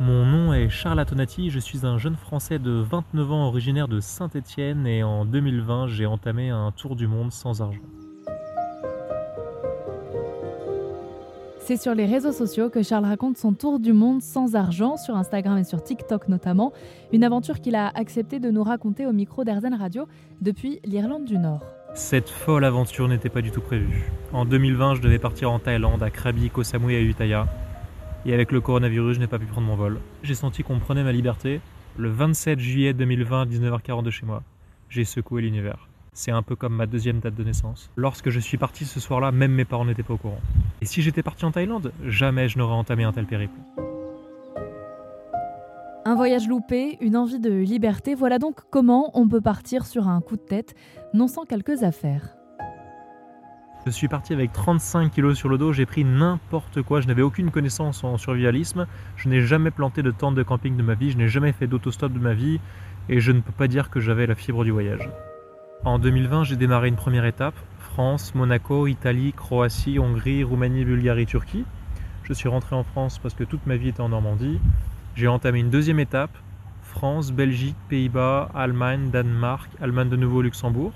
Mon nom est Charles Atonati, je suis un jeune Français de 29 ans originaire de Saint-Étienne et en 2020 j'ai entamé un tour du monde sans argent. C'est sur les réseaux sociaux que Charles raconte son tour du monde sans argent, sur Instagram et sur TikTok notamment, une aventure qu'il a accepté de nous raconter au micro d'Airzen Radio depuis l'Irlande du Nord. Cette folle aventure n'était pas du tout prévue. En 2020, je devais partir en Thaïlande, à Krabi, Koh Samui et à Utaya. Et avec le coronavirus, je n'ai pas pu prendre mon vol. J'ai senti qu'on prenait ma liberté. Le 27 juillet 2020, 19h42 chez moi, j'ai secoué l'univers. C'est un peu comme ma deuxième date de naissance. Lorsque je suis parti ce soir-là, même mes parents n'étaient pas au courant. Et si j'étais parti en Thaïlande, jamais je n'aurais entamé un tel périple. Un voyage loupé, une envie de liberté, voilà donc comment on peut partir sur un coup de tête, non sans quelques affaires. Je suis parti avec 35 kilos sur le dos, j'ai pris n'importe quoi, je n'avais aucune connaissance en survivalisme, je n'ai jamais planté de tente de camping de ma vie, je n'ai jamais fait d'autostop de ma vie, et je ne peux pas dire que j'avais la fibre du voyage. En 2020, j'ai démarré une première étape, France, Monaco, Italie, Croatie, Hongrie, Roumanie, Bulgarie, Turquie. Je suis rentré en France parce que toute ma vie était en Normandie. J'ai entamé une deuxième étape, France, Belgique, Pays-Bas, Allemagne, Danemark, Allemagne de nouveau, Luxembourg.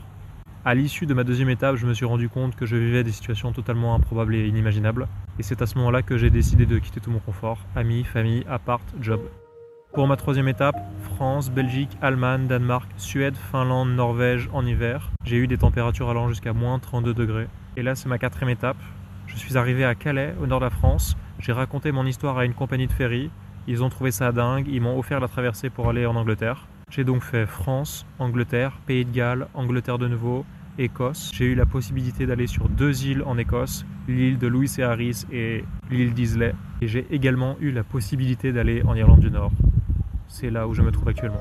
À l'issue de ma deuxième étape, je me suis rendu compte que je vivais des situations totalement improbables et inimaginables. Et c'est à ce moment-là que j'ai décidé de quitter tout mon confort, amis, famille, appart, job. Pour ma troisième étape, France, Belgique, Allemagne, Danemark, Suède, Finlande, Norvège en hiver. J'ai eu des températures allant jusqu'à moins 32 degrés. Et là, c'est ma quatrième étape. Je suis arrivé à Calais, au nord de la France. J'ai raconté mon histoire à une compagnie de ferry. Ils ont trouvé ça dingue, ils m'ont offert la traversée pour aller en Angleterre. J'ai donc fait France, Angleterre, Pays de Galles, Angleterre de nouveau, Écosse. J'ai eu la possibilité d'aller sur deux îles en Écosse, l'île de Louis et Harris et l'île d'Islay. Et j'ai également eu la possibilité d'aller en Irlande du Nord. C'est là où je me trouve actuellement.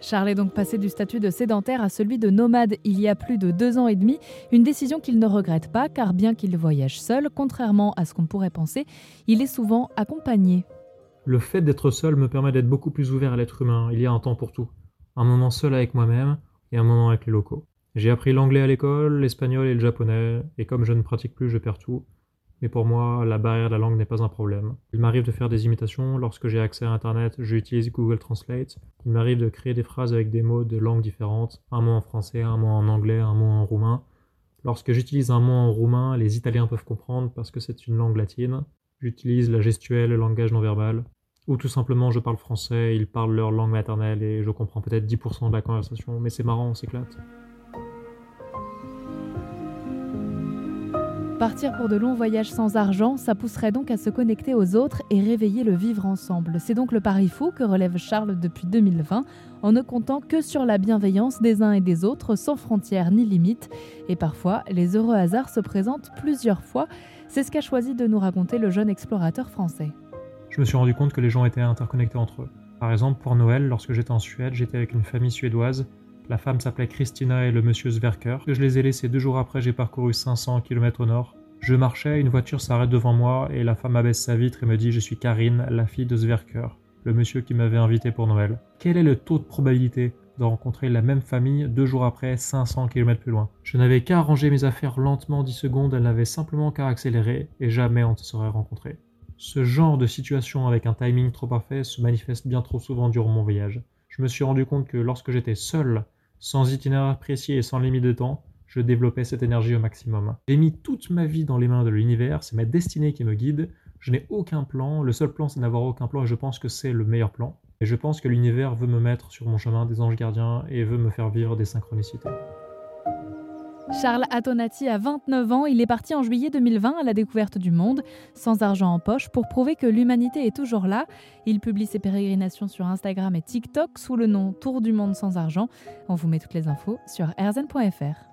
Charles est donc passé du statut de sédentaire à celui de nomade il y a plus de deux ans et demi, une décision qu'il ne regrette pas car bien qu'il voyage seul, contrairement à ce qu'on pourrait penser, il est souvent accompagné. Le fait d'être seul me permet d'être beaucoup plus ouvert à l'être humain, il y a un temps pour tout. Un moment seul avec moi-même et un moment avec les locaux. J'ai appris l'anglais à l'école, l'espagnol et le japonais, et comme je ne pratique plus, je perds tout mais pour moi, la barrière de la langue n'est pas un problème. Il m'arrive de faire des imitations, lorsque j'ai accès à Internet, j'utilise Google Translate. Il m'arrive de créer des phrases avec des mots de langues différentes, un mot en français, un mot en anglais, un mot en roumain. Lorsque j'utilise un mot en roumain, les Italiens peuvent comprendre parce que c'est une langue latine. J'utilise la gestuelle, le langage non verbal. Ou tout simplement, je parle français, ils parlent leur langue maternelle et je comprends peut-être 10% de la conversation, mais c'est marrant, on s'éclate. Partir pour de longs voyages sans argent, ça pousserait donc à se connecter aux autres et réveiller le vivre ensemble. C'est donc le pari fou que relève Charles depuis 2020, en ne comptant que sur la bienveillance des uns et des autres, sans frontières ni limites. Et parfois, les heureux hasards se présentent plusieurs fois. C'est ce qu'a choisi de nous raconter le jeune explorateur français. Je me suis rendu compte que les gens étaient interconnectés entre eux. Par exemple, pour Noël, lorsque j'étais en Suède, j'étais avec une famille suédoise la femme s'appelait Christina et le monsieur Sverker. Que je les ai laissés deux jours après, j'ai parcouru 500 km au nord. Je marchais, une voiture s'arrête devant moi et la femme abaisse sa vitre et me dit Je suis Karine, la fille de Sverker, le monsieur qui m'avait invité pour Noël. Quel est le taux de probabilité de rencontrer la même famille deux jours après, 500 km plus loin? Je n'avais qu'à arranger mes affaires lentement 10 secondes, elle n'avait simplement qu'à accélérer et jamais on ne se serait rencontrés. Ce genre de situation avec un timing trop parfait se manifeste bien trop souvent durant mon voyage. Je me suis rendu compte que lorsque j'étais seul sans itinéraire précis et sans limite de temps, je développais cette énergie au maximum. J'ai mis toute ma vie dans les mains de l'univers, c'est ma destinée qui me guide. Je n'ai aucun plan, le seul plan c'est d'avoir aucun plan et je pense que c'est le meilleur plan. Et je pense que l'univers veut me mettre sur mon chemin des anges gardiens et veut me faire vivre des synchronicités. Charles Atonati a 29 ans, il est parti en juillet 2020 à la découverte du monde, sans argent en poche, pour prouver que l'humanité est toujours là. Il publie ses pérégrinations sur Instagram et TikTok sous le nom Tour du monde sans argent. On vous met toutes les infos sur erzen.fr.